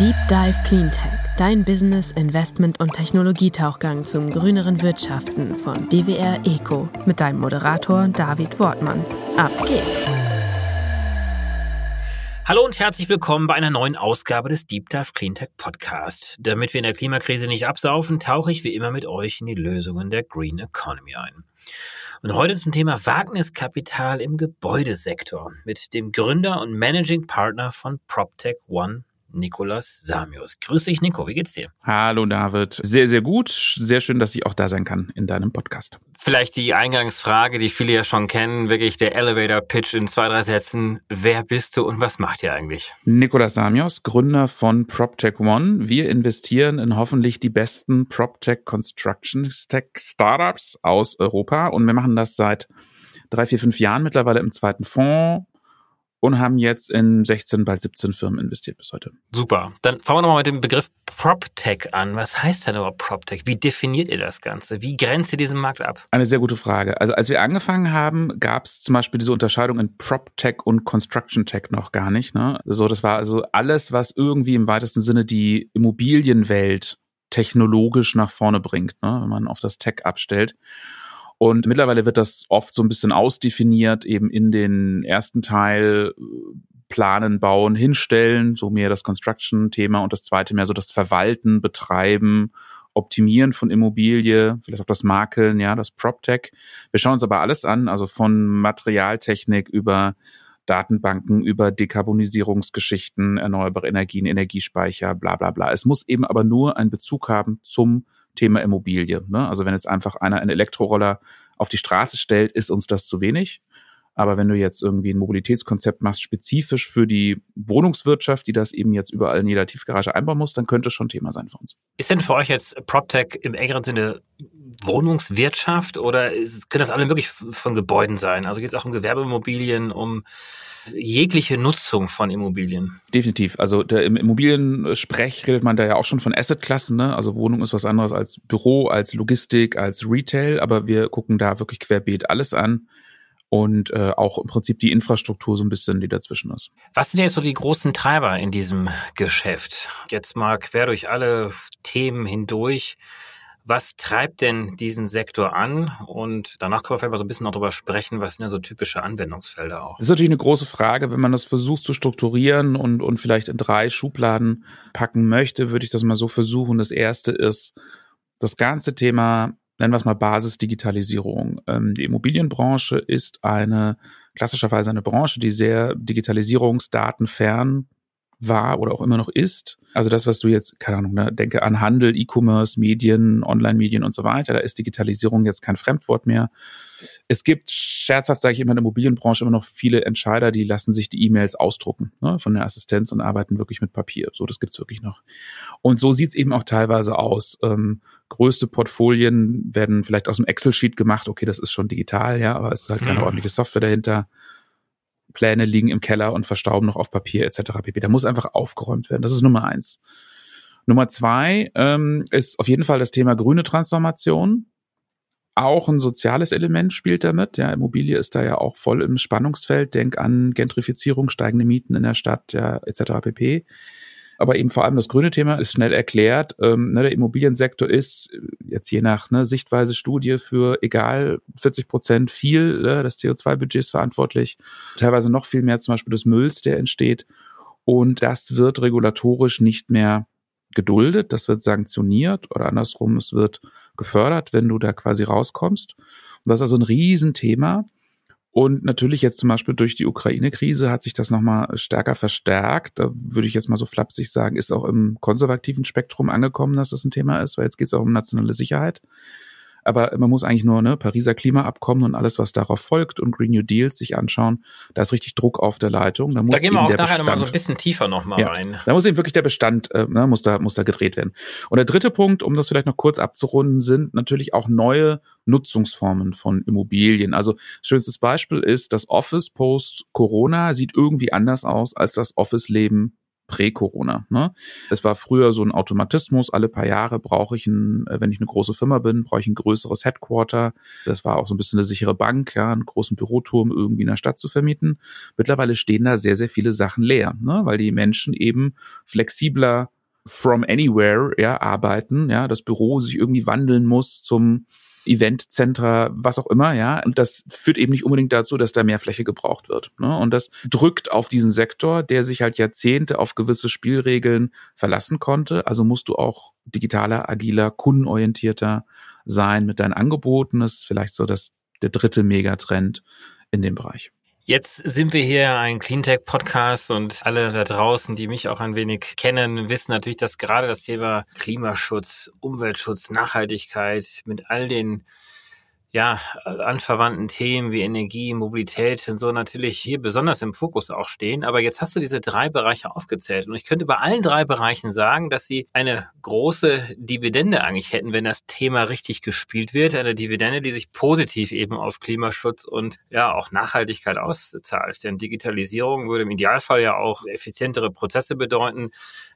Deep Dive Cleantech, dein Business, Investment und Technologietauchgang zum grüneren Wirtschaften von DWR Eco mit deinem Moderator David Wortmann. Ab geht's! Hallo und herzlich willkommen bei einer neuen Ausgabe des Deep Dive Cleantech Podcast. Damit wir in der Klimakrise nicht absaufen, tauche ich wie immer mit euch in die Lösungen der Green Economy ein. Und heute zum Thema Wagniskapital im Gebäudesektor mit dem Gründer und Managing Partner von PropTech One, Nikolas Samius. Grüß dich, Nico. Wie geht's dir? Hallo, David. Sehr, sehr gut. Sehr schön, dass ich auch da sein kann in deinem Podcast. Vielleicht die Eingangsfrage, die viele ja schon kennen, wirklich der Elevator Pitch in zwei, drei Sätzen. Wer bist du und was macht ihr eigentlich? Nikolas Samios, Gründer von PropTech One. Wir investieren in hoffentlich die besten PropTech Construction Tech Startups aus Europa und wir machen das seit drei, vier, fünf Jahren mittlerweile im zweiten Fonds und haben jetzt in 16, bald 17 Firmen investiert bis heute. Super. Dann fangen wir nochmal mit dem Begriff PropTech an. Was heißt denn überhaupt PropTech? Wie definiert ihr das Ganze? Wie grenzt ihr diesen Markt ab? Eine sehr gute Frage. Also als wir angefangen haben, gab es zum Beispiel diese Unterscheidung in PropTech und Construction Tech noch gar nicht. Ne? So, das war also alles, was irgendwie im weitesten Sinne die Immobilienwelt technologisch nach vorne bringt, ne? wenn man auf das Tech abstellt. Und mittlerweile wird das oft so ein bisschen ausdefiniert, eben in den ersten Teil äh, planen, bauen, hinstellen, so mehr das Construction-Thema und das zweite mehr so das Verwalten, Betreiben, Optimieren von Immobilie, vielleicht auch das Makeln, ja, das PropTech. Wir schauen uns aber alles an, also von Materialtechnik über Datenbanken, über Dekarbonisierungsgeschichten, erneuerbare Energien, Energiespeicher, bla bla bla. Es muss eben aber nur einen Bezug haben zum Thema Immobilie. Ne? Also wenn jetzt einfach einer einen Elektroroller auf die Straße stellt, ist uns das zu wenig. Aber wenn du jetzt irgendwie ein Mobilitätskonzept machst, spezifisch für die Wohnungswirtschaft, die das eben jetzt überall in jeder Tiefgarage einbauen muss, dann könnte es schon Thema sein für uns. Ist denn für euch jetzt PropTech im engeren Sinne Wohnungswirtschaft oder ist, können das alle wirklich von Gebäuden sein? Also geht es auch um Gewerbeimmobilien, um jegliche Nutzung von Immobilien. Definitiv. Also der, im Immobiliensprech redet man da ja auch schon von Assetklassen. Ne? Also Wohnung ist was anderes als Büro, als Logistik, als Retail. Aber wir gucken da wirklich querbeet alles an und äh, auch im Prinzip die Infrastruktur so ein bisschen, die dazwischen ist. Was sind jetzt so die großen Treiber in diesem Geschäft? Jetzt mal quer durch alle Themen hindurch. Was treibt denn diesen Sektor an? Und danach können wir vielleicht mal so ein bisschen darüber sprechen, was sind denn so typische Anwendungsfelder auch? Das ist natürlich eine große Frage. Wenn man das versucht zu strukturieren und, und vielleicht in drei Schubladen packen möchte, würde ich das mal so versuchen. Das erste ist das ganze Thema, nennen wir es mal Basisdigitalisierung. Ähm, die Immobilienbranche ist eine klassischerweise eine Branche, die sehr digitalisierungsdatenfern war oder auch immer noch ist. Also das, was du jetzt, keine Ahnung, ne, denke an Handel, E-Commerce, Medien, Online-Medien und so weiter, da ist Digitalisierung jetzt kein Fremdwort mehr. Es gibt, scherzhaft sage ich immer in der Immobilienbranche, immer noch viele Entscheider, die lassen sich die E-Mails ausdrucken ne, von der Assistenz und arbeiten wirklich mit Papier. So, das gibt's wirklich noch. Und so sieht's eben auch teilweise aus. Ähm, größte Portfolien werden vielleicht aus dem Excel-Sheet gemacht. Okay, das ist schon digital, ja, aber es ist halt keine mhm. ordentliche Software dahinter. Pläne liegen im Keller und verstauben noch auf Papier etc. pp. Da muss einfach aufgeräumt werden. Das ist Nummer eins. Nummer zwei ähm, ist auf jeden Fall das Thema grüne Transformation. Auch ein soziales Element spielt damit. Ja, Immobilie ist da ja auch voll im Spannungsfeld. Denk an Gentrifizierung, steigende Mieten in der Stadt, ja, etc. pp. Aber eben vor allem das grüne Thema ist schnell erklärt. Ähm, ne, der Immobiliensektor ist jetzt je nach ne, Sichtweise Studie für egal 40 Prozent viel ne, des CO2-Budgets verantwortlich. Teilweise noch viel mehr zum Beispiel des Mülls, der entsteht. Und das wird regulatorisch nicht mehr geduldet, das wird sanktioniert oder andersrum, es wird gefördert, wenn du da quasi rauskommst. Und das ist also ein Riesenthema. Und natürlich jetzt zum Beispiel durch die Ukraine-Krise hat sich das nochmal stärker verstärkt. Da würde ich jetzt mal so flapsig sagen, ist auch im konservativen Spektrum angekommen, dass das ein Thema ist, weil jetzt geht es auch um nationale Sicherheit. Aber man muss eigentlich nur ne, Pariser Klimaabkommen und alles, was darauf folgt und Green New Deals sich anschauen. Da ist richtig Druck auf der Leitung. Da, muss da gehen wir auch nachher nochmal so ein bisschen tiefer nochmal ja, rein. Da muss eben wirklich der Bestand, äh, ne, muss, da, muss da gedreht werden. Und der dritte Punkt, um das vielleicht noch kurz abzurunden, sind natürlich auch neue Nutzungsformen von Immobilien. Also schönstes Beispiel ist, das Office post Corona sieht irgendwie anders aus als das Office-Leben Prä-Corona. Ne? Es war früher so ein Automatismus. Alle paar Jahre brauche ich ein, äh, wenn ich eine große Firma bin, brauche ich ein größeres Headquarter. Das war auch so ein bisschen eine sichere Bank, ja, einen großen Büroturm irgendwie in der Stadt zu vermieten. Mittlerweile stehen da sehr, sehr viele Sachen leer, ne? weil die Menschen eben flexibler from anywhere ja, arbeiten, ja, das Büro sich irgendwie wandeln muss zum Eventcentra, was auch immer, ja. Und das führt eben nicht unbedingt dazu, dass da mehr Fläche gebraucht wird. Ne? Und das drückt auf diesen Sektor, der sich halt Jahrzehnte auf gewisse Spielregeln verlassen konnte. Also musst du auch digitaler, agiler, kundenorientierter sein mit deinen Angeboten. Das ist vielleicht so das, der dritte Megatrend in dem Bereich. Jetzt sind wir hier ein Cleantech-Podcast und alle da draußen, die mich auch ein wenig kennen, wissen natürlich, dass gerade das Thema Klimaschutz, Umweltschutz, Nachhaltigkeit mit all den ja, anverwandten Themen wie Energie, Mobilität und so natürlich hier besonders im Fokus auch stehen. Aber jetzt hast du diese drei Bereiche aufgezählt. Und ich könnte bei allen drei Bereichen sagen, dass sie eine große Dividende eigentlich hätten, wenn das Thema richtig gespielt wird. Eine Dividende, die sich positiv eben auf Klimaschutz und ja auch Nachhaltigkeit auszahlt. Denn Digitalisierung würde im Idealfall ja auch effizientere Prozesse bedeuten,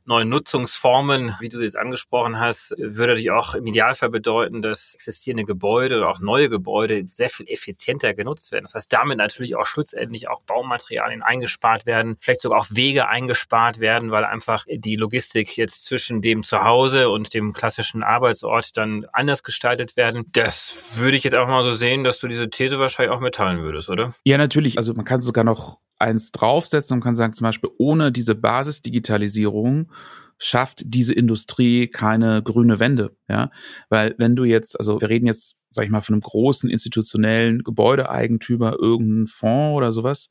neue Nutzungsformen, wie du jetzt angesprochen hast, würde natürlich auch im Idealfall bedeuten, dass existierende Gebäude oder auch neue Gebäude sehr viel effizienter genutzt werden. Das heißt, damit natürlich auch schlussendlich auch Baumaterialien eingespart werden, vielleicht sogar auch Wege eingespart werden, weil einfach die Logistik jetzt zwischen dem Zuhause und dem klassischen Arbeitsort dann anders gestaltet werden. Das würde ich jetzt einfach mal so sehen, dass du diese These wahrscheinlich auch mitteilen würdest, oder? Ja, natürlich. Also man kann sogar noch eins draufsetzen und kann sagen, zum Beispiel ohne diese Basisdigitalisierung schafft diese Industrie keine grüne Wende, ja, weil wenn du jetzt, also wir reden jetzt, sag ich mal, von einem großen institutionellen Gebäudeeigentümer, irgendeinen Fonds oder sowas,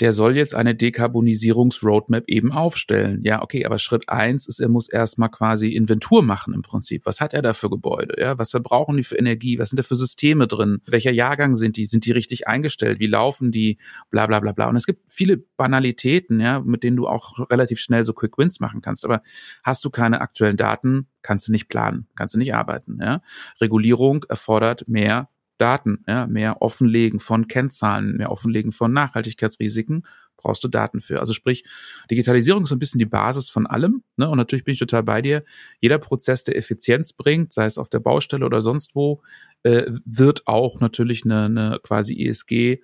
der soll jetzt eine Dekarbonisierungsroadmap eben aufstellen. Ja, okay, aber Schritt eins ist, er muss erstmal quasi Inventur machen im Prinzip. Was hat er da für Gebäude? Ja, was verbrauchen die für Energie? Was sind da für Systeme drin? Welcher Jahrgang sind die? Sind die richtig eingestellt? Wie laufen die? Bla, bla, bla, bla. Und es gibt viele Banalitäten, ja, mit denen du auch relativ schnell so Quick Wins machen kannst. Aber hast du keine aktuellen Daten, kannst du nicht planen, kannst du nicht arbeiten, ja. Regulierung erfordert mehr Daten, ja, mehr Offenlegen von Kennzahlen, mehr Offenlegen von Nachhaltigkeitsrisiken, brauchst du Daten für. Also sprich, Digitalisierung ist so ein bisschen die Basis von allem. Ne? Und natürlich bin ich total bei dir. Jeder Prozess, der Effizienz bringt, sei es auf der Baustelle oder sonst wo, äh, wird auch natürlich eine, eine quasi ESG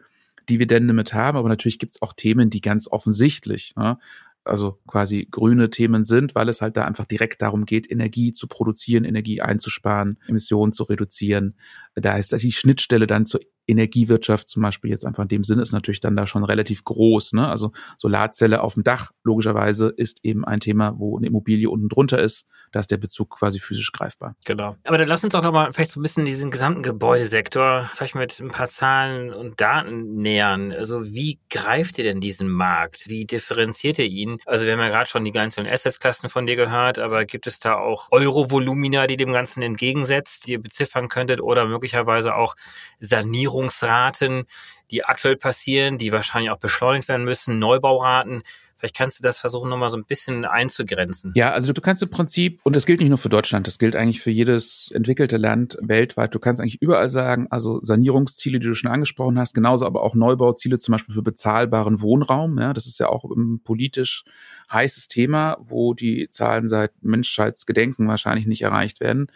Dividende mit haben, aber natürlich gibt es auch Themen, die ganz offensichtlich ne, also quasi grüne Themen sind, weil es halt da einfach direkt darum geht, Energie zu produzieren, Energie einzusparen, Emissionen zu reduzieren. Da ist die Schnittstelle dann zur Energiewirtschaft zum Beispiel jetzt einfach in dem Sinne ist natürlich dann da schon relativ groß. Ne? Also Solarzelle auf dem Dach logischerweise ist eben ein Thema, wo eine Immobilie unten drunter ist. Da ist der Bezug quasi physisch greifbar. Genau. Aber dann lass uns doch nochmal vielleicht so ein bisschen diesen gesamten Gebäudesektor vielleicht mit ein paar Zahlen und Daten nähern. Also wie greift ihr denn diesen Markt? Wie differenziert ihr ihn? Also wir haben ja gerade schon die ganzen Assetsklassen von dir gehört, aber gibt es da auch Euro-Volumina, die dem Ganzen entgegensetzt, die ihr beziffern könntet oder möglicherweise auch Sanierung Sanierungsraten, die aktuell passieren, die wahrscheinlich auch beschleunigt werden müssen, Neubauraten. Vielleicht kannst du das versuchen, nochmal so ein bisschen einzugrenzen. Ja, also du kannst im Prinzip, und das gilt nicht nur für Deutschland, das gilt eigentlich für jedes entwickelte Land weltweit, du kannst eigentlich überall sagen, also Sanierungsziele, die du schon angesprochen hast, genauso aber auch Neubauziele, zum Beispiel für bezahlbaren Wohnraum. Ja, das ist ja auch ein politisch heißes Thema, wo die Zahlen seit Menschheitsgedenken wahrscheinlich nicht erreicht werden.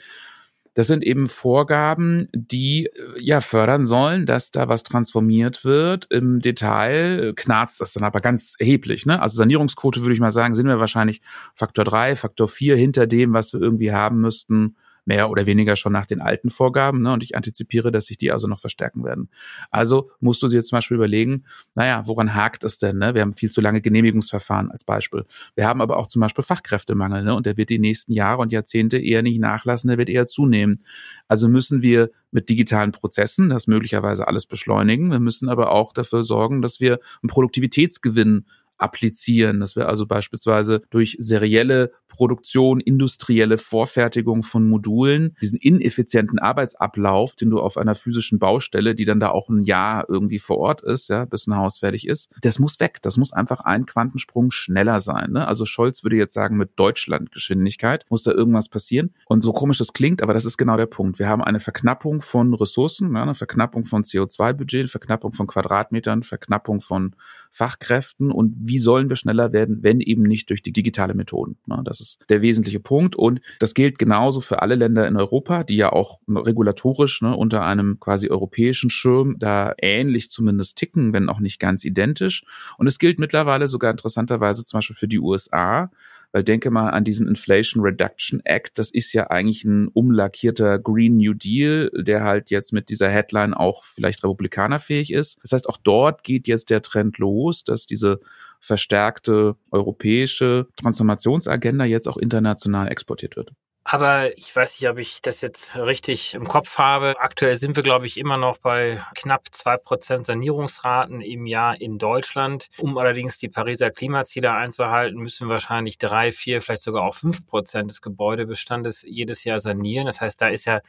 Das sind eben Vorgaben, die äh, ja fördern sollen, dass da was transformiert wird. Im Detail knarzt das dann aber ganz erheblich. Ne? Also Sanierungsquote würde ich mal sagen, sind wir wahrscheinlich Faktor drei, Faktor vier hinter dem, was wir irgendwie haben müssten, mehr oder weniger schon nach den alten Vorgaben. Ne? Und ich antizipiere, dass sich die also noch verstärken werden. Also musst du dir zum Beispiel überlegen, naja, woran hakt es denn? Ne? Wir haben viel zu lange Genehmigungsverfahren als Beispiel. Wir haben aber auch zum Beispiel Fachkräftemangel. Ne? Und der wird die nächsten Jahre und Jahrzehnte eher nicht nachlassen, der wird eher zunehmen. Also müssen wir mit digitalen Prozessen das möglicherweise alles beschleunigen. Wir müssen aber auch dafür sorgen, dass wir einen Produktivitätsgewinn applizieren, dass wir also beispielsweise durch serielle Produktion, industrielle Vorfertigung von Modulen, diesen ineffizienten Arbeitsablauf, den du auf einer physischen Baustelle, die dann da auch ein Jahr irgendwie vor Ort ist, ja, bis ein Haus fertig ist, das muss weg. Das muss einfach ein Quantensprung schneller sein. Ne? Also Scholz würde jetzt sagen, mit Deutschlandgeschwindigkeit muss da irgendwas passieren. Und so komisch das klingt, aber das ist genau der Punkt. Wir haben eine Verknappung von Ressourcen, ja, eine Verknappung von CO2-Budget, Verknappung von Quadratmetern, Verknappung von Fachkräften und wie sollen wir schneller werden, wenn eben nicht durch die digitale Methoden. Ne? Das ist der wesentliche Punkt und das gilt genauso für alle Länder in Europa, die ja auch regulatorisch ne, unter einem quasi europäischen Schirm da ähnlich zumindest ticken, wenn auch nicht ganz identisch. Und es gilt mittlerweile sogar interessanterweise zum Beispiel für die USA, weil denke mal an diesen Inflation Reduction Act. Das ist ja eigentlich ein umlackierter Green New Deal, der halt jetzt mit dieser Headline auch vielleicht republikanerfähig ist. Das heißt, auch dort geht jetzt der Trend los, dass diese verstärkte europäische Transformationsagenda jetzt auch international exportiert wird. Aber ich weiß nicht, ob ich das jetzt richtig im Kopf habe. Aktuell sind wir, glaube ich, immer noch bei knapp zwei Prozent Sanierungsraten im Jahr in Deutschland. Um allerdings die Pariser Klimaziele einzuhalten, müssen wahrscheinlich drei, vier, vielleicht sogar auch fünf Prozent des Gebäudebestandes jedes Jahr sanieren. Das heißt, da ist ja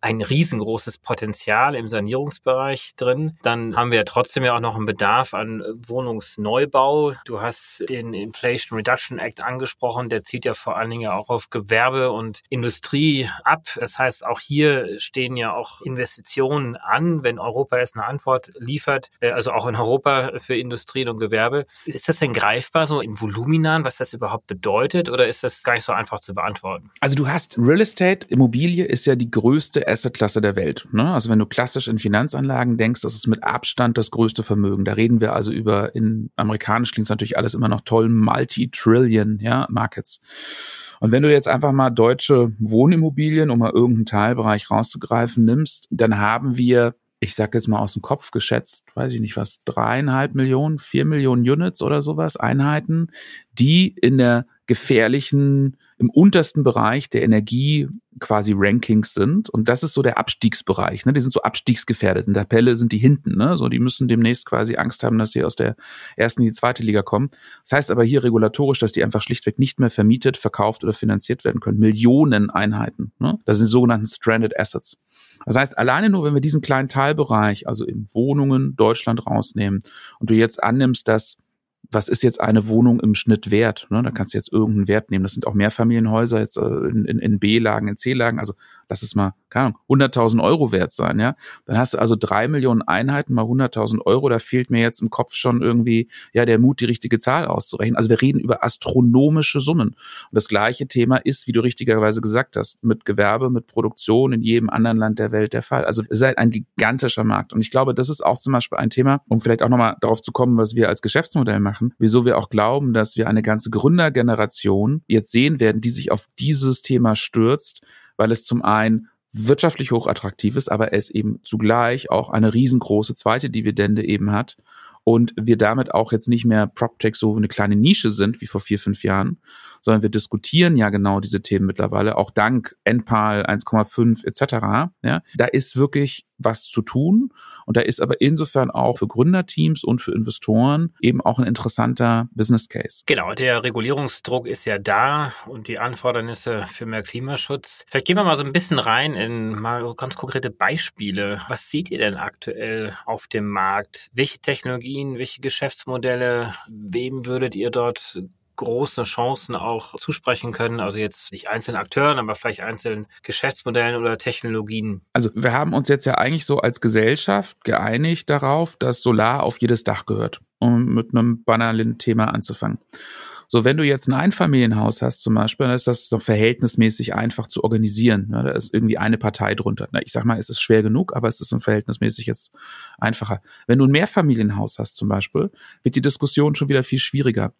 ein riesengroßes Potenzial im Sanierungsbereich drin. Dann haben wir trotzdem ja auch noch einen Bedarf an Wohnungsneubau. Du hast den Inflation Reduction Act angesprochen. Der zieht ja vor allen Dingen auch auf Gewerbe und Industrie ab. Das heißt, auch hier stehen ja auch Investitionen an, wenn Europa jetzt eine Antwort liefert. Äh, also auch in Europa für Industrie und Gewerbe. Ist das denn greifbar so in Voluminan, was das überhaupt bedeutet? Oder ist das gar nicht so einfach zu beantworten? Also du hast Real Estate, Immobilie ist ja die größte Assetklasse der Welt. Ne? Also wenn du klassisch in Finanzanlagen denkst, das ist mit Abstand das größte Vermögen. Da reden wir also über, in amerikanisch klingt natürlich alles immer noch toll, Multi-Trillion ja, Markets. Und wenn du jetzt einfach mal deutsche Wohnimmobilien, um mal irgendeinen Teilbereich rauszugreifen, nimmst, dann haben wir ich sag jetzt mal aus dem Kopf geschätzt, weiß ich nicht was, dreieinhalb Millionen, vier Millionen Units oder sowas, Einheiten, die in der gefährlichen im untersten Bereich der Energie quasi Rankings sind. Und das ist so der Abstiegsbereich. Ne? Die sind so abstiegsgefährdet. In der Pelle sind die hinten. Ne? So, die müssen demnächst quasi Angst haben, dass sie aus der ersten in die zweite Liga kommen. Das heißt aber hier regulatorisch, dass die einfach schlichtweg nicht mehr vermietet, verkauft oder finanziert werden können. Millionen Einheiten. Ne? Das sind sogenannten Stranded Assets. Das heißt, alleine nur, wenn wir diesen kleinen Teilbereich, also in Wohnungen Deutschland rausnehmen und du jetzt annimmst, dass was ist jetzt eine Wohnung im Schnitt wert? Ne? Da kannst du jetzt irgendeinen Wert nehmen. Das sind auch Mehrfamilienhäuser jetzt äh, in, in, in B-Lagen, in C-Lagen. Also lass es mal, keine Ahnung, 100.000 Euro wert sein, ja. Dann hast du also drei Millionen Einheiten mal 100.000 Euro. Da fehlt mir jetzt im Kopf schon irgendwie, ja, der Mut, die richtige Zahl auszurechnen. Also wir reden über astronomische Summen. Und das gleiche Thema ist, wie du richtigerweise gesagt hast, mit Gewerbe, mit Produktion in jedem anderen Land der Welt der Fall. Also es ist halt ein gigantischer Markt. Und ich glaube, das ist auch zum Beispiel ein Thema, um vielleicht auch nochmal darauf zu kommen, was wir als Geschäftsmodell machen, wieso wir auch glauben, dass wir eine ganze Gründergeneration jetzt sehen werden, die sich auf dieses Thema stürzt, weil es zum einen wirtschaftlich hochattraktiv ist, aber es eben zugleich auch eine riesengroße zweite Dividende eben hat und wir damit auch jetzt nicht mehr PropTech so eine kleine Nische sind wie vor vier, fünf Jahren, sondern wir diskutieren ja genau diese Themen mittlerweile, auch dank NPAL 1,5 etc. Ja, da ist wirklich was zu tun und da ist aber insofern auch für Gründerteams und für Investoren eben auch ein interessanter Business Case. Genau, der Regulierungsdruck ist ja da und die Anfordernisse für mehr Klimaschutz. Vielleicht gehen wir mal so ein bisschen rein in mal ganz konkrete Beispiele. Was seht ihr denn aktuell auf dem Markt? Welche Technologien, welche Geschäftsmodelle, wem würdet ihr dort große Chancen auch zusprechen können. Also jetzt nicht einzelnen Akteuren, aber vielleicht einzelnen Geschäftsmodellen oder Technologien. Also wir haben uns jetzt ja eigentlich so als Gesellschaft geeinigt darauf, dass Solar auf jedes Dach gehört, um mit einem banalen Thema anzufangen. So, wenn du jetzt ein Einfamilienhaus hast zum Beispiel, dann ist das noch verhältnismäßig einfach zu organisieren. Ne? Da ist irgendwie eine Partei drunter. Ich sag mal, es ist schwer genug, aber es ist ein verhältnismäßig jetzt einfacher. Wenn du ein Mehrfamilienhaus hast zum Beispiel, wird die Diskussion schon wieder viel schwieriger.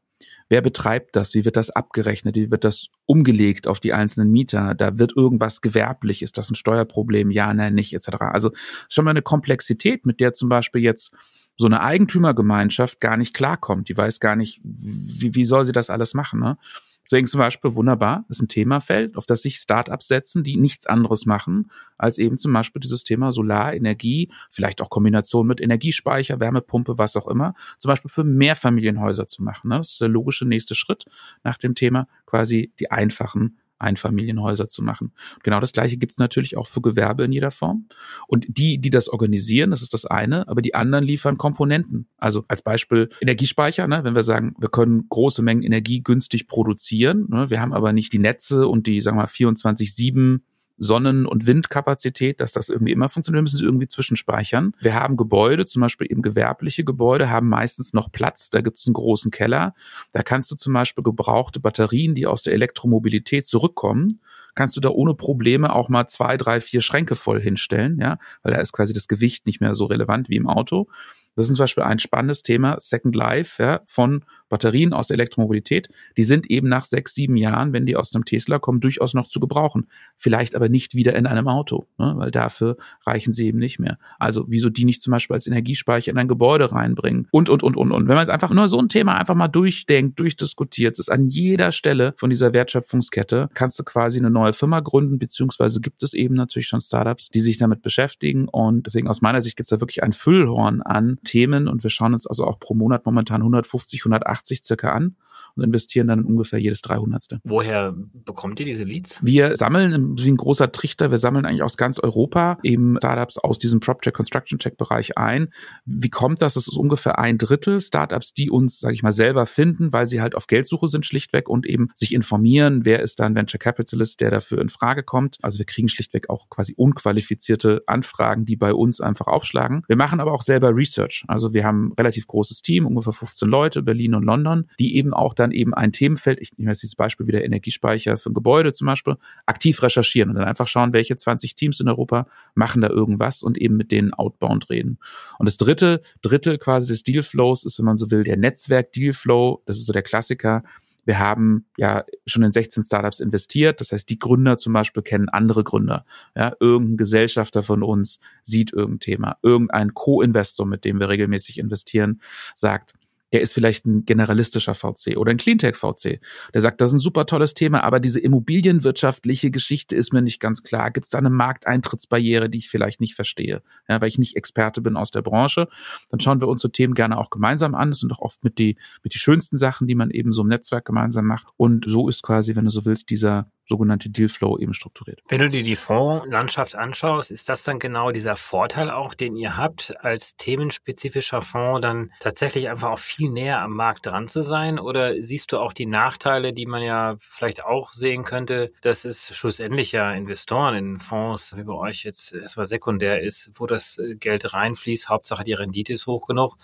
Wer betreibt das? Wie wird das abgerechnet? Wie wird das umgelegt auf die einzelnen Mieter? Da wird irgendwas gewerblich. Ist das ein Steuerproblem? Ja, nein, nicht, etc. Also schon mal eine Komplexität, mit der zum Beispiel jetzt so eine Eigentümergemeinschaft gar nicht klarkommt. Die weiß gar nicht, wie, wie soll sie das alles machen. Ne? Deswegen zum Beispiel wunderbar, ist ein Themafeld, auf das sich Startups setzen, die nichts anderes machen, als eben zum Beispiel dieses Thema Solarenergie, vielleicht auch Kombination mit Energiespeicher, Wärmepumpe, was auch immer, zum Beispiel für Mehrfamilienhäuser zu machen. Ne? Das ist der logische nächste Schritt nach dem Thema, quasi die einfachen Einfamilienhäuser zu machen. Genau das Gleiche gibt es natürlich auch für Gewerbe in jeder Form. Und die, die das organisieren, das ist das eine, aber die anderen liefern Komponenten. Also als Beispiel Energiespeicher, ne, wenn wir sagen, wir können große Mengen Energie günstig produzieren, ne, wir haben aber nicht die Netze und die, sagen wir mal, 24-7 Sonnen- und Windkapazität, dass das irgendwie immer funktioniert, müssen sie irgendwie zwischenspeichern. Wir haben Gebäude, zum Beispiel eben gewerbliche Gebäude, haben meistens noch Platz. Da gibt es einen großen Keller. Da kannst du zum Beispiel gebrauchte Batterien, die aus der Elektromobilität zurückkommen, kannst du da ohne Probleme auch mal zwei, drei, vier Schränke voll hinstellen, ja, weil da ist quasi das Gewicht nicht mehr so relevant wie im Auto. Das ist zum Beispiel ein spannendes Thema, Second Life ja, von Batterien aus der Elektromobilität. Die sind eben nach sechs, sieben Jahren, wenn die aus einem Tesla kommen, durchaus noch zu gebrauchen. Vielleicht aber nicht wieder in einem Auto, ne, weil dafür reichen sie eben nicht mehr. Also wieso die nicht zum Beispiel als Energiespeicher in ein Gebäude reinbringen und, und, und, und, und. Wenn man jetzt einfach nur so ein Thema einfach mal durchdenkt, durchdiskutiert, ist an jeder Stelle von dieser Wertschöpfungskette, kannst du quasi eine neue Firma gründen, beziehungsweise gibt es eben natürlich schon Startups, die sich damit beschäftigen und deswegen aus meiner Sicht gibt es da wirklich ein Füllhorn an Themen und wir schauen uns also auch pro Monat momentan 150, 180 circa an und investieren dann ungefähr jedes 300. Woher bekommt ihr diese Leads? Wir sammeln wie ein großer Trichter, wir sammeln eigentlich aus ganz Europa eben Startups aus diesem PropTech, Construction Tech Bereich ein. Wie kommt das? Das ist ungefähr ein Drittel Startups, die uns, sage ich mal, selber finden, weil sie halt auf Geldsuche sind schlichtweg und eben sich informieren, wer ist da ein Venture Capitalist, der dafür in Frage kommt. Also wir kriegen schlichtweg auch quasi unqualifizierte Anfragen, die bei uns einfach aufschlagen. Wir machen aber auch selber Research. Also wir haben ein relativ großes Team, ungefähr 15 Leute, Berlin und London, die eben auch dann eben ein Themenfeld, ich nehme jetzt dieses Beispiel wieder Energiespeicher für ein Gebäude zum Beispiel, aktiv recherchieren und dann einfach schauen, welche 20 Teams in Europa machen da irgendwas und eben mit denen outbound reden. Und das dritte Drittel quasi des Dealflows ist, wenn man so will, der Netzwerk-Dealflow. Das ist so der Klassiker. Wir haben ja schon in 16 Startups investiert. Das heißt, die Gründer zum Beispiel kennen andere Gründer. Ja, irgendein Gesellschafter von uns sieht irgendein Thema. Irgendein Co-Investor, mit dem wir regelmäßig investieren, sagt, der ist vielleicht ein generalistischer VC oder ein Cleantech-VC. Der sagt, das ist ein super tolles Thema, aber diese immobilienwirtschaftliche Geschichte ist mir nicht ganz klar. Gibt es da eine Markteintrittsbarriere, die ich vielleicht nicht verstehe, ja, weil ich nicht Experte bin aus der Branche? Dann schauen wir uns so Themen gerne auch gemeinsam an. Das sind doch oft mit die, mit die schönsten Sachen, die man eben so im Netzwerk gemeinsam macht. Und so ist quasi, wenn du so willst, dieser sogenannte Dealflow eben strukturiert. Wenn du dir die Fondslandschaft anschaust, ist das dann genau dieser Vorteil auch, den ihr habt, als themenspezifischer Fonds dann tatsächlich einfach auch viel näher am Markt dran zu sein? Oder siehst du auch die Nachteile, die man ja vielleicht auch sehen könnte, dass es schlussendlich ja Investoren in Fonds wie bei euch jetzt erstmal sekundär ist, wo das Geld reinfließt, Hauptsache die Rendite ist hoch genug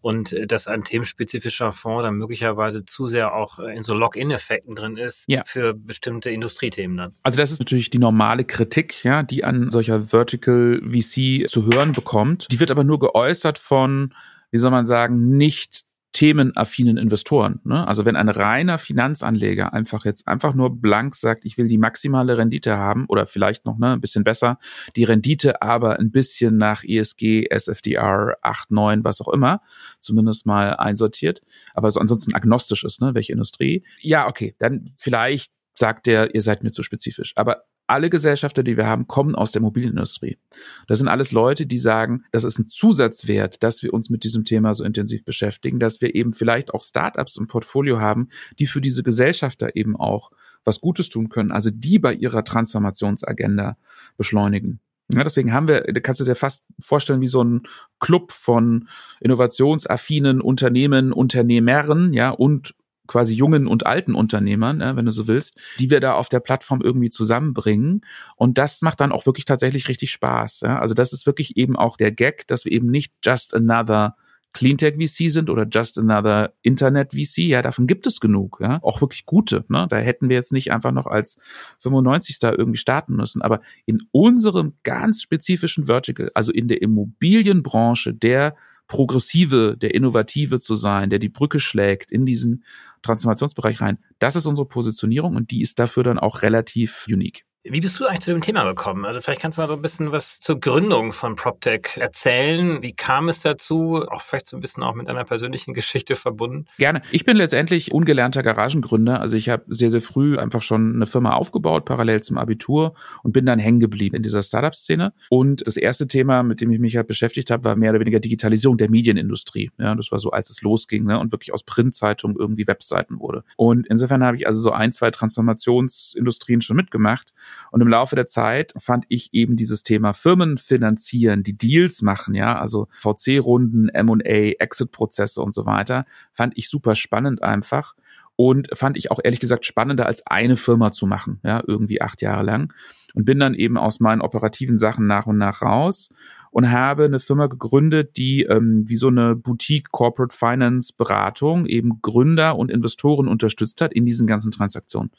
und äh, dass ein themenspezifischer Fonds dann möglicherweise zu sehr auch äh, in so Lock-in-Effekten drin ist ja. für bestimmte Industriethemen dann. Also das ist natürlich die normale Kritik, ja, die an solcher Vertical VC zu hören bekommt. Die wird aber nur geäußert von wie soll man sagen, nicht themenaffinen Investoren. Ne? Also wenn ein reiner Finanzanleger einfach jetzt einfach nur blank sagt, ich will die maximale Rendite haben oder vielleicht noch ne, ein bisschen besser, die Rendite aber ein bisschen nach ESG, SFDR 8, 9, was auch immer, zumindest mal einsortiert, aber so ansonsten agnostisch ist, ne, welche Industrie. Ja, okay, dann vielleicht sagt der, ihr seid mir zu spezifisch. Aber alle Gesellschafter, die wir haben, kommen aus der Mobilindustrie. Das sind alles Leute, die sagen, das ist ein Zusatzwert, dass wir uns mit diesem Thema so intensiv beschäftigen, dass wir eben vielleicht auch Startups im Portfolio haben, die für diese Gesellschafter eben auch was Gutes tun können, also die bei ihrer Transformationsagenda beschleunigen. Ja, deswegen haben wir, da kannst du dir fast vorstellen, wie so ein Club von innovationsaffinen Unternehmen, Unternehmern, ja, und quasi jungen und alten Unternehmern, äh, wenn du so willst, die wir da auf der Plattform irgendwie zusammenbringen. Und das macht dann auch wirklich tatsächlich richtig Spaß. Also das ist wirklich eben auch der Gag, dass wir eben nicht just another Cleantech VC sind oder just another Internet VC, ja, davon gibt es genug, ja, auch wirklich gute, ne? Da hätten wir jetzt nicht einfach noch als 95. da irgendwie starten müssen, aber in unserem ganz spezifischen Vertical, also in der Immobilienbranche, der Progressive, der Innovative zu sein, der die Brücke schlägt in diesen Transformationsbereich rein. Das ist unsere Positionierung und die ist dafür dann auch relativ unique. Wie bist du eigentlich zu dem Thema gekommen? Also vielleicht kannst du mal so ein bisschen was zur Gründung von PropTech erzählen. Wie kam es dazu? Auch vielleicht so ein bisschen auch mit einer persönlichen Geschichte verbunden. Gerne. Ich bin letztendlich ungelernter Garagengründer. Also ich habe sehr, sehr früh einfach schon eine Firma aufgebaut, parallel zum Abitur und bin dann hängen geblieben in dieser Startup-Szene. Und das erste Thema, mit dem ich mich halt beschäftigt habe, war mehr oder weniger Digitalisierung der Medienindustrie. Ja, das war so, als es losging ne, und wirklich aus Printzeitungen irgendwie Webseiten wurde. Und insofern habe ich also so ein, zwei Transformationsindustrien schon mitgemacht. Und im Laufe der Zeit fand ich eben dieses Thema Firmen finanzieren, die Deals machen, ja, also VC-Runden, M&A, Exit-Prozesse und so weiter, fand ich super spannend einfach und fand ich auch ehrlich gesagt spannender als eine Firma zu machen, ja, irgendwie acht Jahre lang und bin dann eben aus meinen operativen Sachen nach und nach raus und habe eine Firma gegründet, die ähm, wie so eine Boutique Corporate Finance Beratung eben Gründer und Investoren unterstützt hat in diesen ganzen Transaktionen.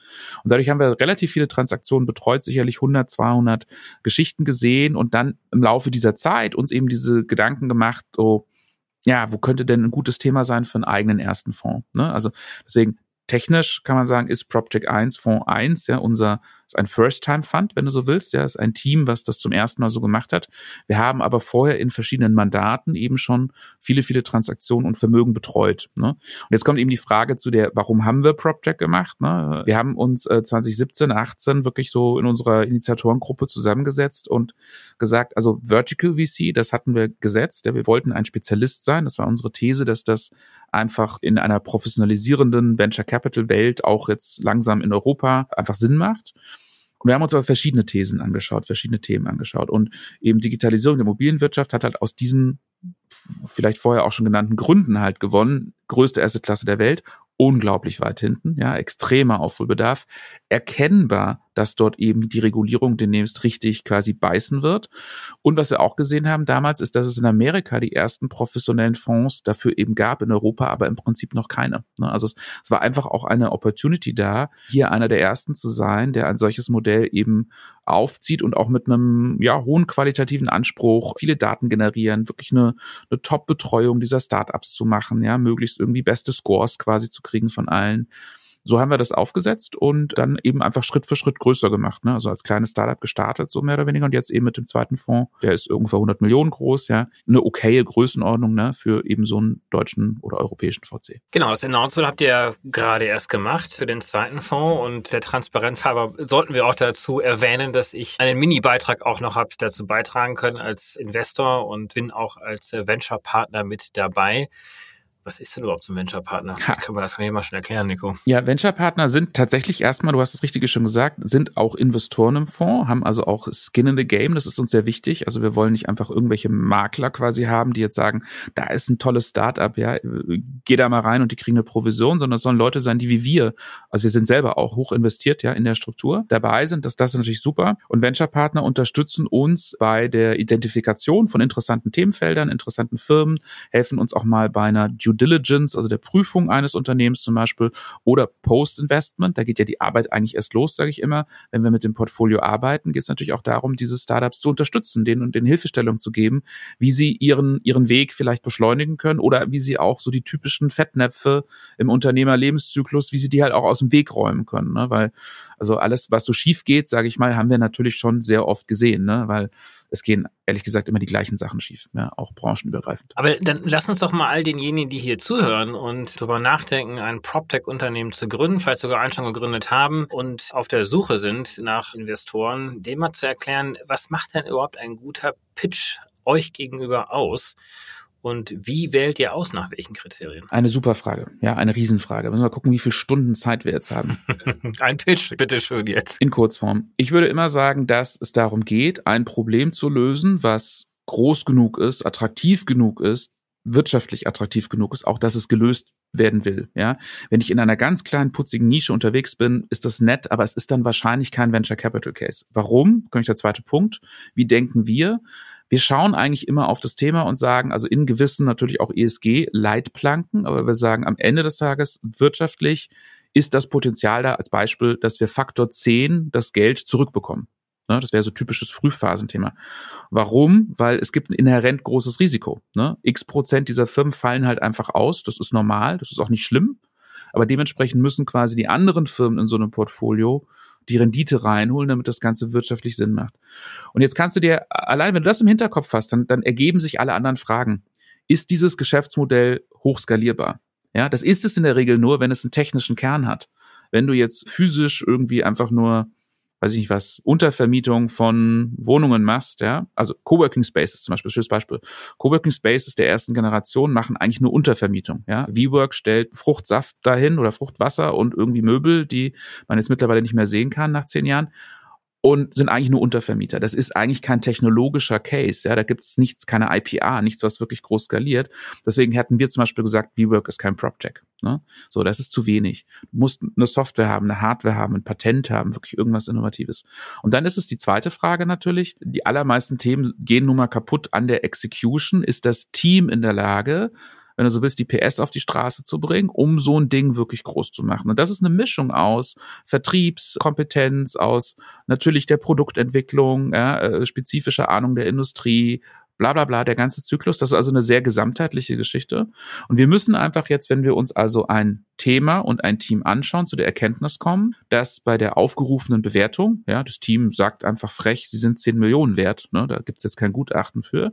Und dadurch haben wir relativ viele Transaktionen betreut, sicherlich 100, 200 Geschichten gesehen und dann im Laufe dieser Zeit uns eben diese Gedanken gemacht, so, ja, wo könnte denn ein gutes Thema sein für einen eigenen ersten Fonds? Ne? Also deswegen technisch kann man sagen, ist PropTech 1 Fonds 1 ja unser ist ein First-Time-Fund, wenn du so willst. Ja, ist ein Team, was das zum ersten Mal so gemacht hat. Wir haben aber vorher in verschiedenen Mandaten eben schon viele, viele Transaktionen und Vermögen betreut. Ne? Und jetzt kommt eben die Frage zu der, warum haben wir PropTech gemacht? Ne? Wir haben uns äh, 2017, 18 wirklich so in unserer Initiatorengruppe zusammengesetzt und gesagt, also Vertical VC, das hatten wir gesetzt. Ja, wir wollten ein Spezialist sein. Das war unsere These, dass das einfach in einer professionalisierenden Venture Capital Welt auch jetzt langsam in Europa einfach Sinn macht. Und wir haben uns aber verschiedene Thesen angeschaut, verschiedene Themen angeschaut. Und eben Digitalisierung der Immobilienwirtschaft hat halt aus diesen vielleicht vorher auch schon genannten Gründen halt gewonnen. Größte erste Klasse der Welt unglaublich weit hinten, ja, extremer Aufholbedarf, erkennbar, dass dort eben die Regulierung demnächst richtig quasi beißen wird. Und was wir auch gesehen haben damals, ist, dass es in Amerika die ersten professionellen Fonds dafür eben gab, in Europa aber im Prinzip noch keine. Ne? Also es, es war einfach auch eine Opportunity da, hier einer der ersten zu sein, der ein solches Modell eben aufzieht und auch mit einem ja, hohen qualitativen Anspruch, viele Daten generieren, wirklich eine, eine Top-Betreuung dieser Startups zu machen, ja, möglichst irgendwie beste Scores quasi zu kriegen von allen. So haben wir das aufgesetzt und dann eben einfach Schritt für Schritt größer gemacht. Ne? Also als kleines Startup gestartet, so mehr oder weniger. Und jetzt eben mit dem zweiten Fonds, der ist ungefähr 100 Millionen groß, ja. Eine okaye Größenordnung ne? für eben so einen deutschen oder europäischen VC. Genau, das Announcement habt ihr ja gerade erst gemacht für den zweiten Fonds. Und der Transparenz halber sollten wir auch dazu erwähnen, dass ich einen Mini-Beitrag auch noch habe dazu beitragen können als Investor und bin auch als Venture-Partner mit dabei. Was ist denn überhaupt so ein Venture-Partner? Kann man das mir mal schon erklären, Nico? Ja, Venture-Partner sind tatsächlich erstmal, du hast es richtig schon gesagt, sind auch Investoren im Fonds, haben also auch Skin in the Game. Das ist uns sehr wichtig. Also wir wollen nicht einfach irgendwelche Makler quasi haben, die jetzt sagen, da ist ein tolles Startup, ja, geh da mal rein und die kriegen eine Provision, sondern es sollen Leute sein, die wie wir, also wir sind selber auch hoch investiert, ja, in der Struktur dabei sind. Das, das ist natürlich super. Und Venture-Partner unterstützen uns bei der Identifikation von interessanten Themenfeldern, interessanten Firmen, helfen uns auch mal bei einer Due Diligence, also der Prüfung eines Unternehmens zum Beispiel, oder Post-Investment. Da geht ja die Arbeit eigentlich erst los, sage ich immer. Wenn wir mit dem Portfolio arbeiten, geht es natürlich auch darum, diese Startups zu unterstützen, denen und den Hilfestellung zu geben, wie sie ihren, ihren Weg vielleicht beschleunigen können oder wie sie auch so die typischen Fettnäpfe im Unternehmerlebenszyklus, wie sie die halt auch aus dem Weg räumen können. Ne? Weil also alles, was so schief geht, sage ich mal, haben wir natürlich schon sehr oft gesehen, ne? weil es gehen ehrlich gesagt immer die gleichen Sachen schief, ja, auch branchenübergreifend. Aber dann lass uns doch mal all denjenigen, die hier zuhören und darüber nachdenken, ein PropTech-Unternehmen zu gründen, vielleicht sogar einen schon gegründet haben und auf der Suche sind nach Investoren, dem mal zu erklären, was macht denn überhaupt ein guter Pitch euch gegenüber aus? Und wie wählt ihr aus, nach welchen Kriterien? Eine super Frage, ja, eine Riesenfrage. Müssen wir mal gucken, wie viele Stunden Zeit wir jetzt haben. ein Pitch, bitte schön jetzt. In Kurzform. Ich würde immer sagen, dass es darum geht, ein Problem zu lösen, was groß genug ist, attraktiv genug ist, wirtschaftlich attraktiv genug ist, auch dass es gelöst werden will. Ja, wenn ich in einer ganz kleinen putzigen Nische unterwegs bin, ist das nett, aber es ist dann wahrscheinlich kein Venture Capital Case. Warum? Komme ich der zweite Punkt. Wie denken wir? Wir schauen eigentlich immer auf das Thema und sagen, also in gewissen natürlich auch ESG-Leitplanken, aber wir sagen am Ende des Tages wirtschaftlich ist das Potenzial da als Beispiel, dass wir Faktor 10 das Geld zurückbekommen. Ne, das wäre so typisches Frühphasenthema. Warum? Weil es gibt ein inhärent großes Risiko. Ne? X Prozent dieser Firmen fallen halt einfach aus. Das ist normal, das ist auch nicht schlimm. Aber dementsprechend müssen quasi die anderen Firmen in so einem Portfolio die Rendite reinholen, damit das Ganze wirtschaftlich Sinn macht. Und jetzt kannst du dir, allein wenn du das im Hinterkopf hast, dann, dann ergeben sich alle anderen Fragen. Ist dieses Geschäftsmodell hochskalierbar? Ja, das ist es in der Regel nur, wenn es einen technischen Kern hat. Wenn du jetzt physisch irgendwie einfach nur weiß ich nicht was, Untervermietung von Wohnungen machst, ja, also Coworking Spaces zum Beispiel, schönes Beispiel. Coworking Spaces der ersten Generation machen eigentlich nur Untervermietung, ja. WeWork stellt Fruchtsaft dahin oder Fruchtwasser und irgendwie Möbel, die man jetzt mittlerweile nicht mehr sehen kann nach zehn Jahren. Und sind eigentlich nur Untervermieter. Das ist eigentlich kein technologischer Case. Ja, da gibt es nichts, keine IPA, nichts, was wirklich groß skaliert. Deswegen hätten wir zum Beispiel gesagt, WeWork ist kein PropTech. Ne? So, das ist zu wenig. Du musst eine Software haben, eine Hardware haben, ein Patent haben, wirklich irgendwas Innovatives. Und dann ist es die zweite Frage natürlich. Die allermeisten Themen gehen nun mal kaputt an der Execution. Ist das Team in der Lage, wenn du so willst, die PS auf die Straße zu bringen, um so ein Ding wirklich groß zu machen. Und das ist eine Mischung aus Vertriebskompetenz, aus natürlich der Produktentwicklung, ja, äh, spezifischer Ahnung der Industrie, bla bla bla, der ganze Zyklus. Das ist also eine sehr gesamtheitliche Geschichte. Und wir müssen einfach jetzt, wenn wir uns also ein Thema und ein Team anschauen, zu der Erkenntnis kommen, dass bei der aufgerufenen Bewertung, ja, das Team sagt einfach frech, sie sind 10 Millionen wert, ne, da gibt's jetzt kein Gutachten für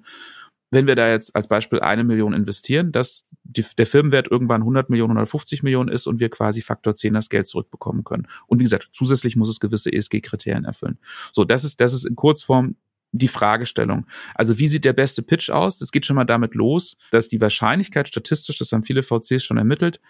wenn wir da jetzt als Beispiel eine Million investieren, dass die, der Firmenwert irgendwann 100 Millionen, 150 Millionen ist und wir quasi Faktor 10 das Geld zurückbekommen können. Und wie gesagt, zusätzlich muss es gewisse ESG-Kriterien erfüllen. So, das ist, das ist in Kurzform die Fragestellung. Also wie sieht der beste Pitch aus? Das geht schon mal damit los, dass die Wahrscheinlichkeit statistisch, das haben viele VCs schon ermittelt,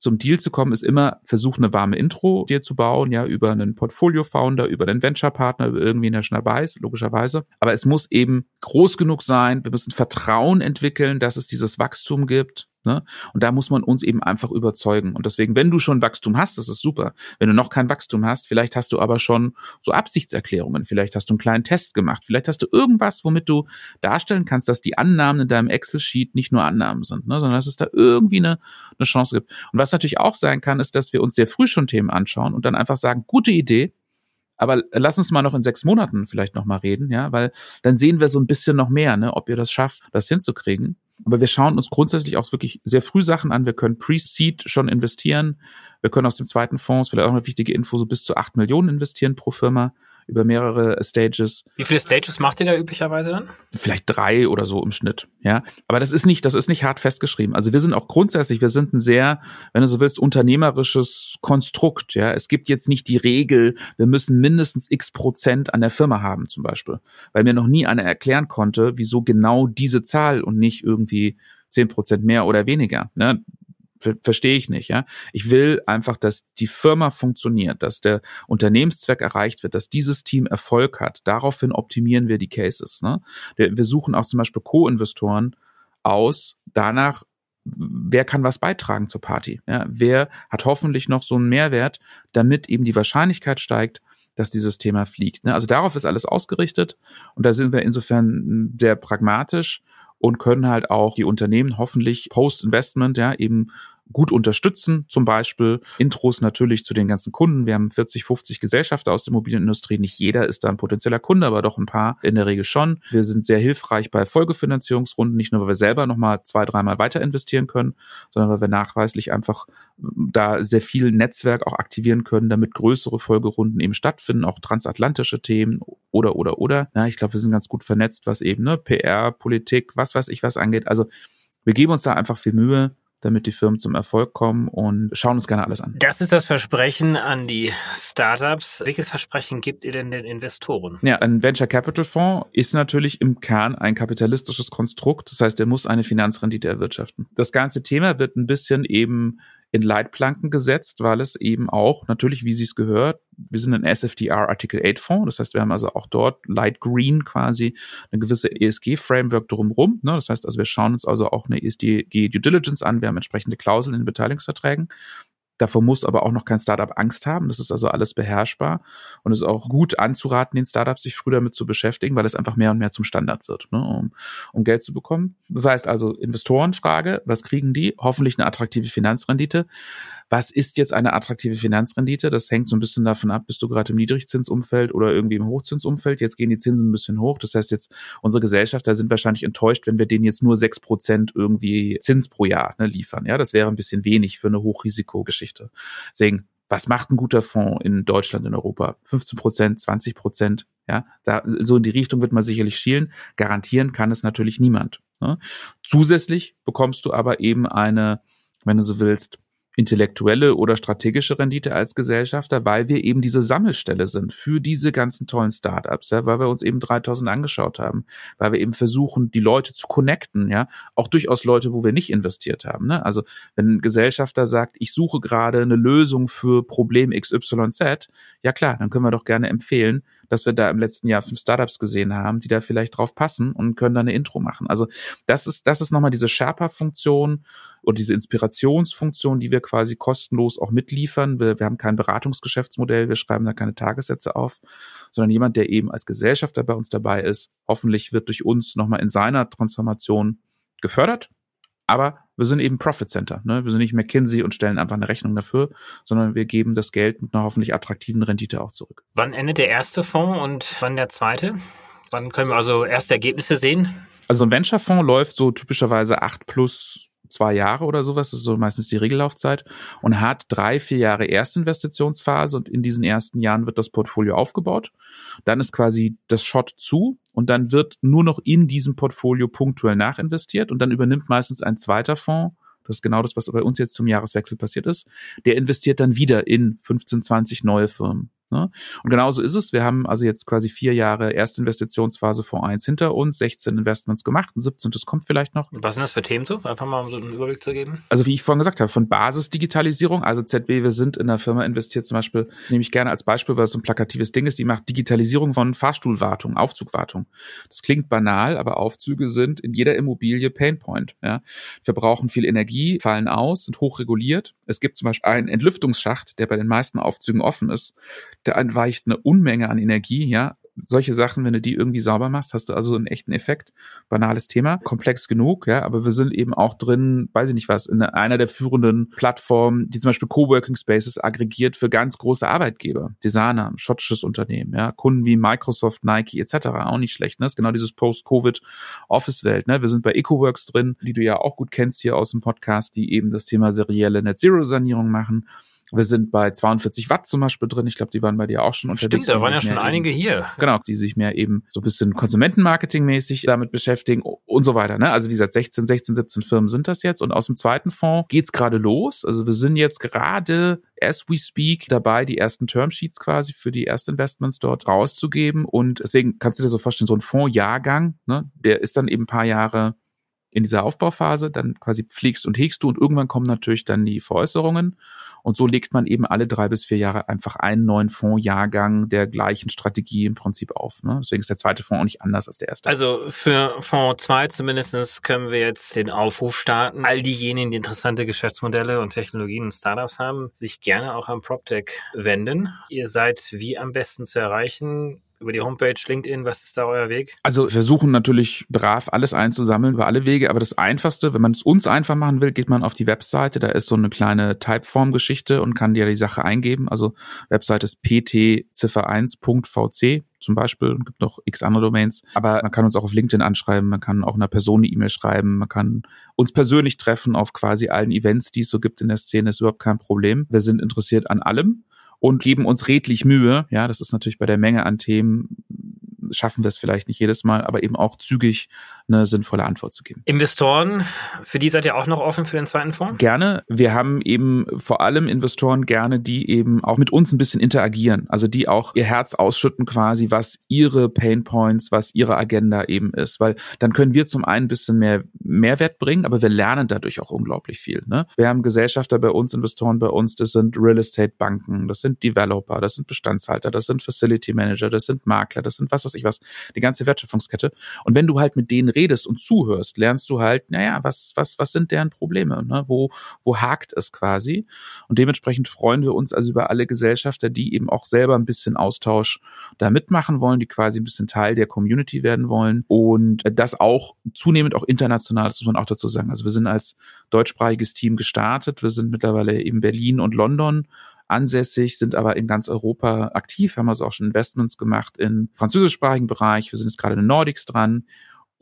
zum Deal zu kommen, ist immer versuch eine warme Intro dir zu bauen, ja, über einen Portfolio-Founder, über den Venture-Partner, über irgendwie der schon dabei ist, logischerweise. Aber es muss eben groß genug sein. Wir müssen Vertrauen entwickeln, dass es dieses Wachstum gibt. Ne? Und da muss man uns eben einfach überzeugen. Und deswegen, wenn du schon Wachstum hast, das ist super. Wenn du noch kein Wachstum hast, vielleicht hast du aber schon so Absichtserklärungen, vielleicht hast du einen kleinen Test gemacht, vielleicht hast du irgendwas, womit du darstellen kannst, dass die Annahmen in deinem Excel-Sheet nicht nur Annahmen sind, ne? sondern dass es da irgendwie eine, eine Chance gibt. Und was natürlich auch sein kann, ist, dass wir uns sehr früh schon Themen anschauen und dann einfach sagen, gute Idee, aber lass uns mal noch in sechs Monaten vielleicht noch mal reden, ja, weil dann sehen wir so ein bisschen noch mehr, ne, ob ihr das schafft, das hinzukriegen. Aber wir schauen uns grundsätzlich auch wirklich sehr früh Sachen an. Wir können Pre-Seed schon investieren. Wir können aus dem zweiten Fonds, vielleicht auch eine wichtige Info, so bis zu acht Millionen investieren pro Firma über mehrere Stages. Wie viele Stages macht ihr da üblicherweise dann? Vielleicht drei oder so im Schnitt, ja. Aber das ist nicht, das ist nicht hart festgeschrieben. Also wir sind auch grundsätzlich, wir sind ein sehr, wenn du so willst, unternehmerisches Konstrukt, ja. Es gibt jetzt nicht die Regel, wir müssen mindestens x Prozent an der Firma haben, zum Beispiel. Weil mir noch nie einer erklären konnte, wieso genau diese Zahl und nicht irgendwie zehn Prozent mehr oder weniger. Ne? Ver Verstehe ich nicht, ja. Ich will einfach, dass die Firma funktioniert, dass der Unternehmenszweck erreicht wird, dass dieses Team Erfolg hat. Daraufhin optimieren wir die Cases. Ne? Wir suchen auch zum Beispiel Co-Investoren aus, danach, wer kann was beitragen zur Party? Ja? Wer hat hoffentlich noch so einen Mehrwert, damit eben die Wahrscheinlichkeit steigt, dass dieses Thema fliegt. Ne? Also darauf ist alles ausgerichtet und da sind wir insofern sehr pragmatisch und können halt auch die Unternehmen hoffentlich Post-Investment ja eben gut unterstützen. Zum Beispiel Intros natürlich zu den ganzen Kunden. Wir haben 40, 50 Gesellschafter aus der Immobilienindustrie. Nicht jeder ist da ein potenzieller Kunde, aber doch ein paar in der Regel schon. Wir sind sehr hilfreich bei Folgefinanzierungsrunden, nicht nur, weil wir selber nochmal zwei, dreimal weiter investieren können, sondern weil wir nachweislich einfach da sehr viel Netzwerk auch aktivieren können, damit größere Folgerunden eben stattfinden, auch transatlantische Themen oder, oder, oder. Ja, ich glaube, wir sind ganz gut vernetzt, was eben ne, PR, Politik, was weiß ich was angeht. Also wir geben uns da einfach viel Mühe damit die Firmen zum Erfolg kommen und schauen uns gerne alles an. Das ist das Versprechen an die Startups. Welches Versprechen gibt ihr denn den Investoren? Ja, ein Venture Capital Fonds ist natürlich im Kern ein kapitalistisches Konstrukt. Das heißt, er muss eine Finanzrendite erwirtschaften. Das ganze Thema wird ein bisschen eben in Leitplanken gesetzt, weil es eben auch, natürlich, wie sie es gehört, wir sind ein SFDR Article 8 Fonds, das heißt, wir haben also auch dort Light Green quasi eine gewisse ESG-Framework drumherum. Ne? Das heißt also, wir schauen uns also auch eine ESG Due Diligence an, wir haben entsprechende Klauseln in den Beteiligungsverträgen. Davor muss aber auch noch kein Startup Angst haben. Das ist also alles beherrschbar und es ist auch gut anzuraten, den Startups sich früh damit zu beschäftigen, weil es einfach mehr und mehr zum Standard wird, ne, um, um Geld zu bekommen. Das heißt also Investorenfrage, was kriegen die? Hoffentlich eine attraktive Finanzrendite. Was ist jetzt eine attraktive Finanzrendite? Das hängt so ein bisschen davon ab, bist du gerade im Niedrigzinsumfeld oder irgendwie im Hochzinsumfeld. Jetzt gehen die Zinsen ein bisschen hoch. Das heißt jetzt, unsere Gesellschafter sind wahrscheinlich enttäuscht, wenn wir denen jetzt nur sechs Prozent irgendwie Zins pro Jahr ne, liefern. Ja, das wäre ein bisschen wenig für eine Hochrisikogeschichte. Deswegen, was macht ein guter Fonds in Deutschland, in Europa? 15 Prozent, 20 Prozent, ja, da, so in die Richtung wird man sicherlich schielen. Garantieren kann es natürlich niemand. Ne? Zusätzlich bekommst du aber eben eine, wenn du so willst, intellektuelle oder strategische Rendite als Gesellschafter, weil wir eben diese Sammelstelle sind für diese ganzen tollen Startups, ja, weil wir uns eben 3000 angeschaut haben, weil wir eben versuchen, die Leute zu connecten, ja, auch durchaus Leute, wo wir nicht investiert haben. Ne? Also wenn ein Gesellschafter sagt, ich suche gerade eine Lösung für Problem XYZ, ja klar, dann können wir doch gerne empfehlen, dass wir da im letzten Jahr fünf Startups gesehen haben, die da vielleicht drauf passen und können da eine Intro machen. Also das ist, das ist nochmal diese Sherpa-Funktion oder diese Inspirationsfunktion, die wir quasi kostenlos auch mitliefern. Wir, wir haben kein Beratungsgeschäftsmodell, wir schreiben da keine Tagessätze auf, sondern jemand, der eben als Gesellschafter bei uns dabei ist, hoffentlich wird durch uns nochmal in seiner Transformation gefördert. Aber wir sind eben Profit Center. Ne? Wir sind nicht McKinsey und stellen einfach eine Rechnung dafür, sondern wir geben das Geld mit einer hoffentlich attraktiven Rendite auch zurück. Wann endet der erste Fonds und wann der zweite? Wann können wir also erste Ergebnisse sehen? Also ein Venture-Fonds läuft so typischerweise acht plus zwei Jahre oder sowas, das ist so meistens die Regellaufzeit, und hat drei, vier Jahre Erstinvestitionsphase und in diesen ersten Jahren wird das Portfolio aufgebaut. Dann ist quasi das Shot zu und dann wird nur noch in diesem Portfolio punktuell nachinvestiert und dann übernimmt meistens ein zweiter Fonds das ist genau das, was bei uns jetzt zum Jahreswechsel passiert ist. Der investiert dann wieder in 15, 20 neue Firmen. Ne? Und genauso ist es. Wir haben also jetzt quasi vier Jahre Erstinvestitionsphase vor eins hinter uns, 16 Investments gemacht, ein 17. kommt vielleicht noch. Was sind das für Themen so? Einfach mal um so einen Überblick zu geben. Also wie ich vorhin gesagt habe, von Basisdigitalisierung, also ZB, wir sind in einer Firma investiert, zum Beispiel, nehme ich gerne als Beispiel, weil es so ein plakatives Ding ist, die macht Digitalisierung von Fahrstuhlwartung, Aufzugwartung. Das klingt banal, aber Aufzüge sind in jeder Immobilie Painpoint. Ja? Verbrauchen viel Energie, fallen aus, sind hochreguliert. Es gibt zum Beispiel einen Entlüftungsschacht, der bei den meisten Aufzügen offen ist da entweicht eine Unmenge an Energie, ja. Solche Sachen, wenn du die irgendwie sauber machst, hast du also einen echten Effekt. Banales Thema, komplex genug, ja, aber wir sind eben auch drin, weiß ich nicht was, in einer der führenden Plattformen, die zum Beispiel Coworking Spaces aggregiert für ganz große Arbeitgeber. Designer, schottisches Unternehmen, ja, Kunden wie Microsoft, Nike etc. Auch nicht schlecht, ne? Das ist genau dieses Post-Covid-Office-Welt, ne? Wir sind bei EcoWorks drin, die du ja auch gut kennst hier aus dem Podcast, die eben das Thema serielle Net-Zero-Sanierung machen. Wir sind bei 42 Watt zum Beispiel drin. Ich glaube, die waren bei dir auch schon unterwegs. Stimmt, da waren ja schon einige hier. Genau, die sich mehr eben so ein bisschen Konsumentenmarketing-mäßig damit beschäftigen und so weiter. Ne? Also wie gesagt, 16, 16, 17 Firmen sind das jetzt. Und aus dem zweiten Fonds geht's gerade los. Also wir sind jetzt gerade as we speak dabei, die ersten Termsheets quasi für die Erstinvestments dort rauszugeben. Und deswegen kannst du dir so vorstellen, so ein Fondsjahrgang, ne, der ist dann eben ein paar Jahre in dieser Aufbauphase, dann quasi pflegst und hegst du und irgendwann kommen natürlich dann die Veräußerungen und so legt man eben alle drei bis vier Jahre einfach einen neuen Fondsjahrgang der gleichen Strategie im Prinzip auf. Ne? Deswegen ist der zweite Fonds auch nicht anders als der erste. Also für Fonds 2 zumindest können wir jetzt den Aufruf starten. All diejenigen, die interessante Geschäftsmodelle und Technologien und Startups haben, sich gerne auch am PropTech wenden. Ihr seid wie am besten zu erreichen? Über die Homepage, LinkedIn, was ist da euer Weg? Also wir versuchen natürlich brav alles einzusammeln über alle Wege, aber das Einfachste, wenn man es uns einfach machen will, geht man auf die Webseite, da ist so eine kleine Typeform-Geschichte und kann dir die Sache eingeben. Also Webseite ist ptziffer1.vc zum Beispiel und gibt noch x andere Domains. Aber man kann uns auch auf LinkedIn anschreiben, man kann auch einer Person eine E-Mail schreiben, man kann uns persönlich treffen auf quasi allen Events, die es so gibt in der Szene, ist überhaupt kein Problem. Wir sind interessiert an allem und geben uns redlich Mühe. Ja, das ist natürlich bei der Menge an Themen schaffen wir es vielleicht nicht jedes Mal, aber eben auch zügig eine sinnvolle Antwort zu geben. Investoren, für die seid ihr auch noch offen für den zweiten Fonds? Gerne. Wir haben eben vor allem Investoren gerne, die eben auch mit uns ein bisschen interagieren, also die auch ihr Herz ausschütten quasi, was ihre Pain Points, was ihre Agenda eben ist, weil dann können wir zum einen ein bisschen mehr Mehrwert bringen, aber wir lernen dadurch auch unglaublich viel. Ne? Wir haben Gesellschafter bei uns, Investoren bei uns, das sind Real Estate Banken, das sind Developer, das sind Bestandshalter, das sind Facility Manager, das sind Makler, das sind was weiß ich was, die ganze Wertschöpfungskette. Und wenn du halt mit denen redest und zuhörst, lernst du halt, naja, was, was, was sind deren Probleme? Ne? Wo, wo hakt es quasi? Und dementsprechend freuen wir uns also über alle Gesellschafter, die eben auch selber ein bisschen Austausch da mitmachen wollen, die quasi ein bisschen Teil der Community werden wollen und das auch zunehmend auch international, das muss man auch dazu sagen. Also wir sind als deutschsprachiges Team gestartet. Wir sind mittlerweile in Berlin und London ansässig, sind aber in ganz Europa aktiv, haben also auch schon Investments gemacht im französischsprachigen Bereich. Wir sind jetzt gerade in den Nordics dran.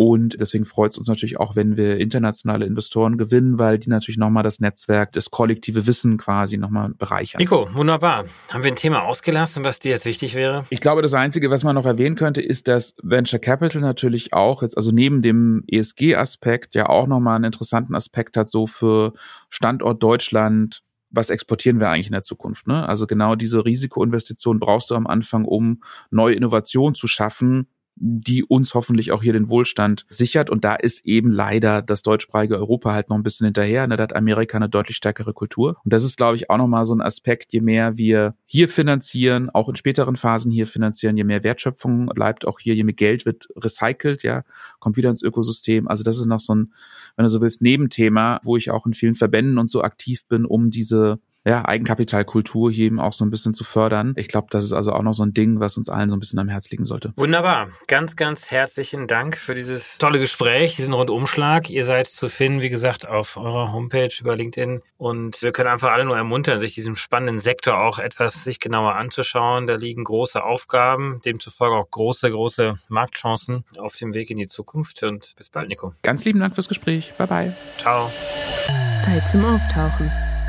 Und deswegen freut es uns natürlich auch, wenn wir internationale Investoren gewinnen, weil die natürlich nochmal das Netzwerk, das kollektive Wissen quasi nochmal bereichern. Nico, wunderbar. Haben wir ein Thema ausgelassen, was dir jetzt wichtig wäre? Ich glaube, das Einzige, was man noch erwähnen könnte, ist, dass Venture Capital natürlich auch jetzt, also neben dem ESG-Aspekt, ja auch nochmal einen interessanten Aspekt hat, so für Standort Deutschland, was exportieren wir eigentlich in der Zukunft? Ne? Also genau diese Risikoinvestition brauchst du am Anfang, um neue Innovationen zu schaffen, die uns hoffentlich auch hier den Wohlstand sichert. Und da ist eben leider das deutschsprachige Europa halt noch ein bisschen hinterher. Ne? Da hat Amerika eine deutlich stärkere Kultur. Und das ist, glaube ich, auch nochmal so ein Aspekt, je mehr wir hier finanzieren, auch in späteren Phasen hier finanzieren, je mehr Wertschöpfung bleibt auch hier, je mehr Geld wird recycelt, ja, kommt wieder ins Ökosystem. Also das ist noch so ein, wenn du so willst, Nebenthema, wo ich auch in vielen Verbänden und so aktiv bin, um diese ja, Eigenkapitalkultur hier eben auch so ein bisschen zu fördern. Ich glaube, das ist also auch noch so ein Ding, was uns allen so ein bisschen am Herz liegen sollte. Wunderbar. Ganz, ganz herzlichen Dank für dieses tolle Gespräch, diesen Rundumschlag. Ihr seid zu finden, wie gesagt, auf eurer Homepage über LinkedIn. Und wir können einfach alle nur ermuntern, sich diesem spannenden Sektor auch etwas sich genauer anzuschauen. Da liegen große Aufgaben, demzufolge auch große, große Marktchancen auf dem Weg in die Zukunft. Und bis bald, Nico. Ganz lieben Dank fürs Gespräch. Bye, bye. Ciao. Zeit zum Auftauchen.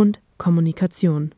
und Kommunikation.